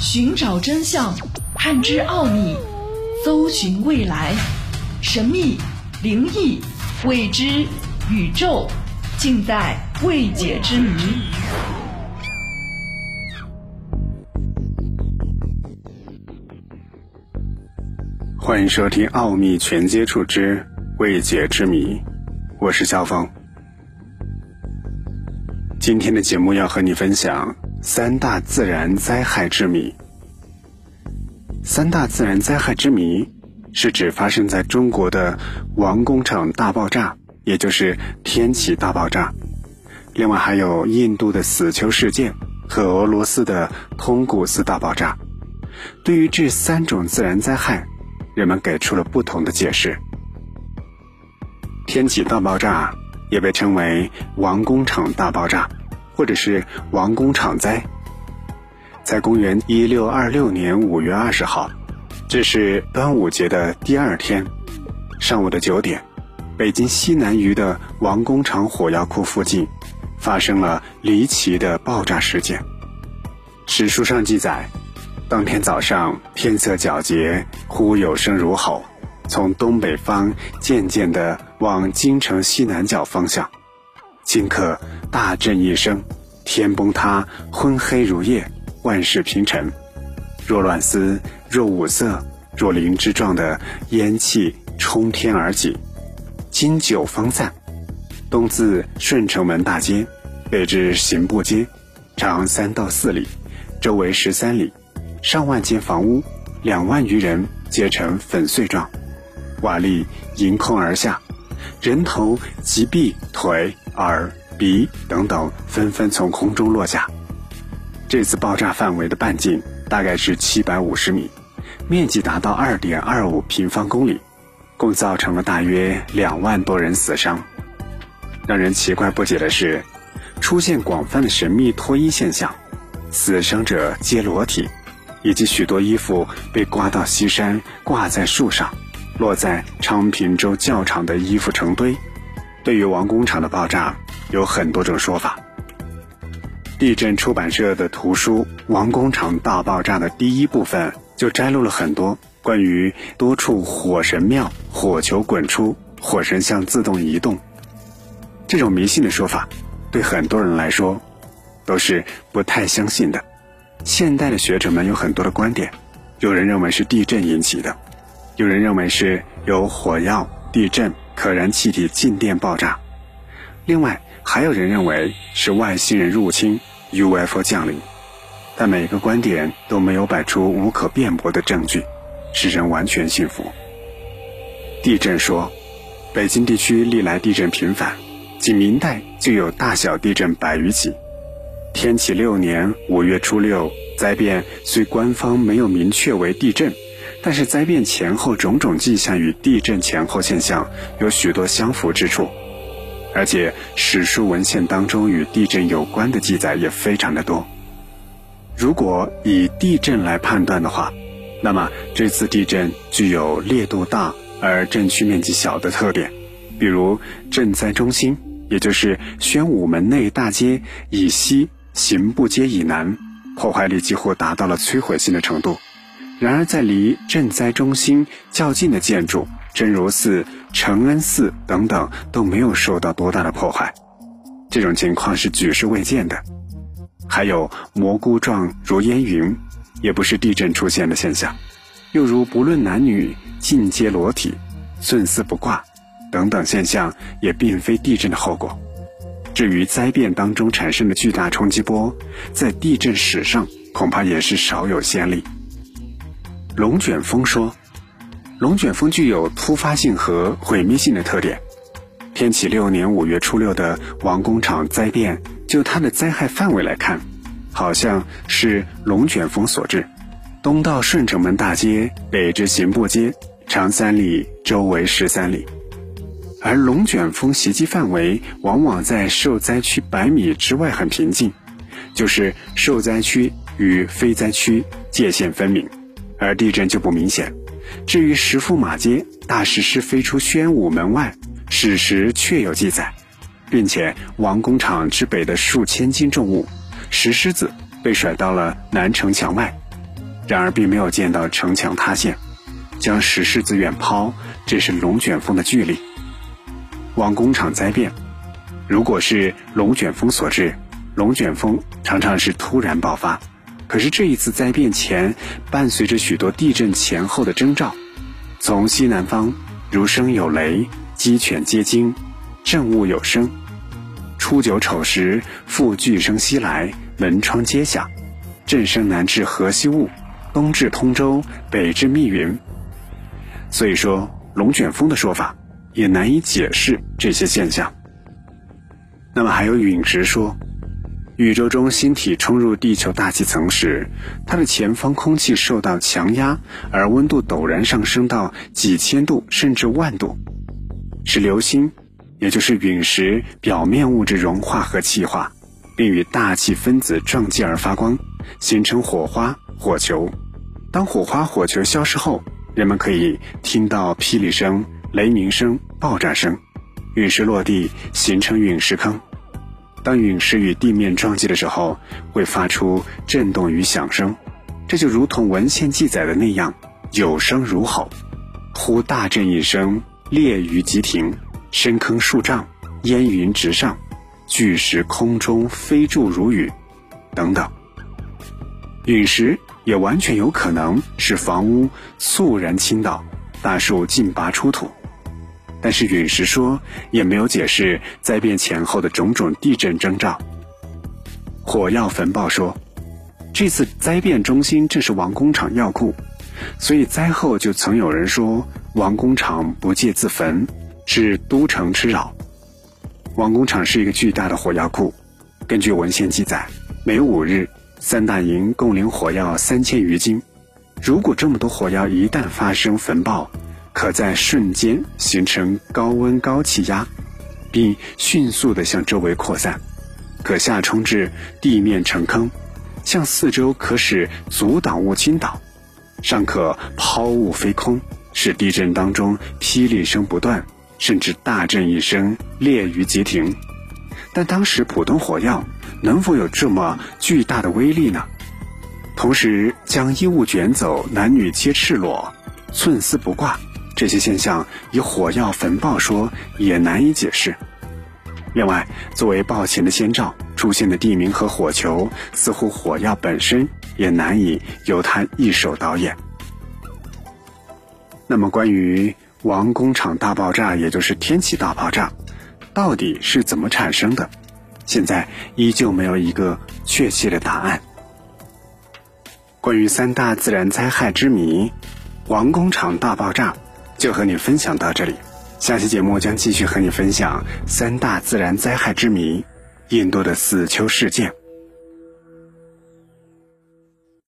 寻找真相，探知奥秘，搜寻未来，神秘、灵异、未知、宇宙，尽在未解之谜。欢迎收听《奥秘全接触之未解之谜》，我是肖峰。今天的节目要和你分享三大自然灾害之谜。三大自然灾害之谜是指发生在中国的王工厂大爆炸，也就是天启大爆炸。另外还有印度的死囚事件和俄罗斯的通古斯大爆炸。对于这三种自然灾害，人们给出了不同的解释。天启大爆炸。也被称为王工厂大爆炸，或者是王工厂灾。在公元一六二六年五月二十号，这是端午节的第二天，上午的九点，北京西南隅的王工厂火药库附近，发生了离奇的爆炸事件。史书上记载，当天早上天色皎洁，忽有声如吼。从东北方渐渐地往京城西南角方向，顷刻大震一声，天崩塌，昏黑如夜，万事平沉。若乱丝，若五色，若灵芝状的烟气冲天而起。经九方散，东自顺城门大街，北至刑部街，长三到四里，周围十三里，上万间房屋，两万余人，皆成粉碎状。瓦砾迎空而下，人头、及臂、腿、耳、鼻等等纷纷从空中落下。这次爆炸范围的半径大概是七百五十米，面积达到二点二五平方公里，共造成了大约两万多人死伤。让人奇怪不解的是，出现广泛的神秘脱衣现象，死伤者皆裸体，以及许多衣服被刮到西山，挂在树上。落在昌平州教场的衣服成堆。对于王工厂的爆炸，有很多种说法。地震出版社的图书《王工厂大爆炸》的第一部分就摘录了很多关于多处火神庙火球滚出、火神像自动移动这种迷信的说法，对很多人来说都是不太相信的。现代的学者们有很多的观点，有人认为是地震引起的。有人认为是由火药、地震、可燃气体静电爆炸，另外还有人认为是外星人入侵、UFO 降临，但每个观点都没有摆出无可辩驳的证据，使人完全信服。地震说，北京地区历来地震频繁，仅明代就有大小地震百余起。天启六年五月初六灾变，虽官方没有明确为地震。但是灾变前后种种迹象与地震前后现象有许多相符之处，而且史书文献当中与地震有关的记载也非常的多。如果以地震来判断的话，那么这次地震具有烈度大而震区面积小的特点，比如震灾中心，也就是宣武门内大街以西、刑部街以南，破坏力几乎达到了摧毁性的程度。然而，在离赈灾中心较近的建筑，真如寺、承恩寺等等都没有受到多大的破坏，这种情况是举世未见的。还有蘑菇状如烟云，也不是地震出现的现象。又如不论男女尽皆裸体、寸丝不挂等等现象，也并非地震的后果。至于灾变当中产生的巨大冲击波，在地震史上恐怕也是少有先例。龙卷风说，龙卷风具有突发性和毁灭性的特点。天启六年五月初六的王工厂灾变，就它的灾害范围来看，好像是龙卷风所致。东到顺城门大街，北至刑部街，长三里，周围十三里。而龙卷风袭击范围往往在受灾区百米之外很平静，就是受灾区与非灾区界限分明。而地震就不明显。至于石驸马街大石狮飞出宣武门外，史实确有记载，并且王工厂之北的数千斤重物石狮子被甩到了南城墙外，然而并没有见到城墙塌陷。将石狮子远抛，这是龙卷风的巨力。王工厂灾变，如果是龙卷风所致，龙卷风常常是突然爆发。可是这一次灾变前，伴随着许多地震前后的征兆，从西南方如声有雷，鸡犬皆惊，震物有声。初九丑时，复巨声西来，门窗皆响，震声南至河西雾，东至通州，北至密云。所以说，龙卷风的说法也难以解释这些现象。那么还有陨石说，宇宙中星体冲入地球大气层时，它的前方空气受到强压，而温度陡然上升到几千度甚至万度，使流星，也就是陨石表面物质融化和气化，并与大气分子撞击而发光，形成火花、火球。当火花、火球消失后，人们可以听到霹雳声、雷鸣声、爆炸声，陨石落地形成陨石坑。当陨石与地面撞击的时候，会发出震动与响声，这就如同文献记载的那样，有声如吼。忽大震一声，裂于即停，深坑数丈，烟云直上，巨石空中飞注如雨，等等。陨石。也完全有可能使房屋猝然倾倒，大树尽拔出土，但是陨石说也没有解释灾变前后的种种地震征兆。火药焚爆说，这次灾变中心正是王工厂药库，所以灾后就曾有人说王工厂不戒自焚，是都城吃扰。王工厂是一个巨大的火药库，根据文献记载，每五日。三大营共领火药三千余斤，如果这么多火药一旦发生焚爆，可在瞬间形成高温高气压，并迅速地向周围扩散，可下冲至地面成坑，向四周可使阻挡物倾倒，尚可抛物飞空，使地震当中霹雳声不断，甚至大震一声裂于即停。但当时普通火药。能否有这么巨大的威力呢？同时将衣物卷走，男女皆赤裸，寸丝不挂，这些现象以火药焚爆说也难以解释。另外，作为爆前的先兆出现的地名和火球，似乎火药本身也难以由他一手导演。那么，关于王工厂大爆炸，也就是天启大爆炸，到底是怎么产生的？现在依旧没有一个确切的答案。关于三大自然灾害之谜，王工厂大爆炸，就和你分享到这里。下期节目将继续和你分享三大自然灾害之谜——印度的死丘事件。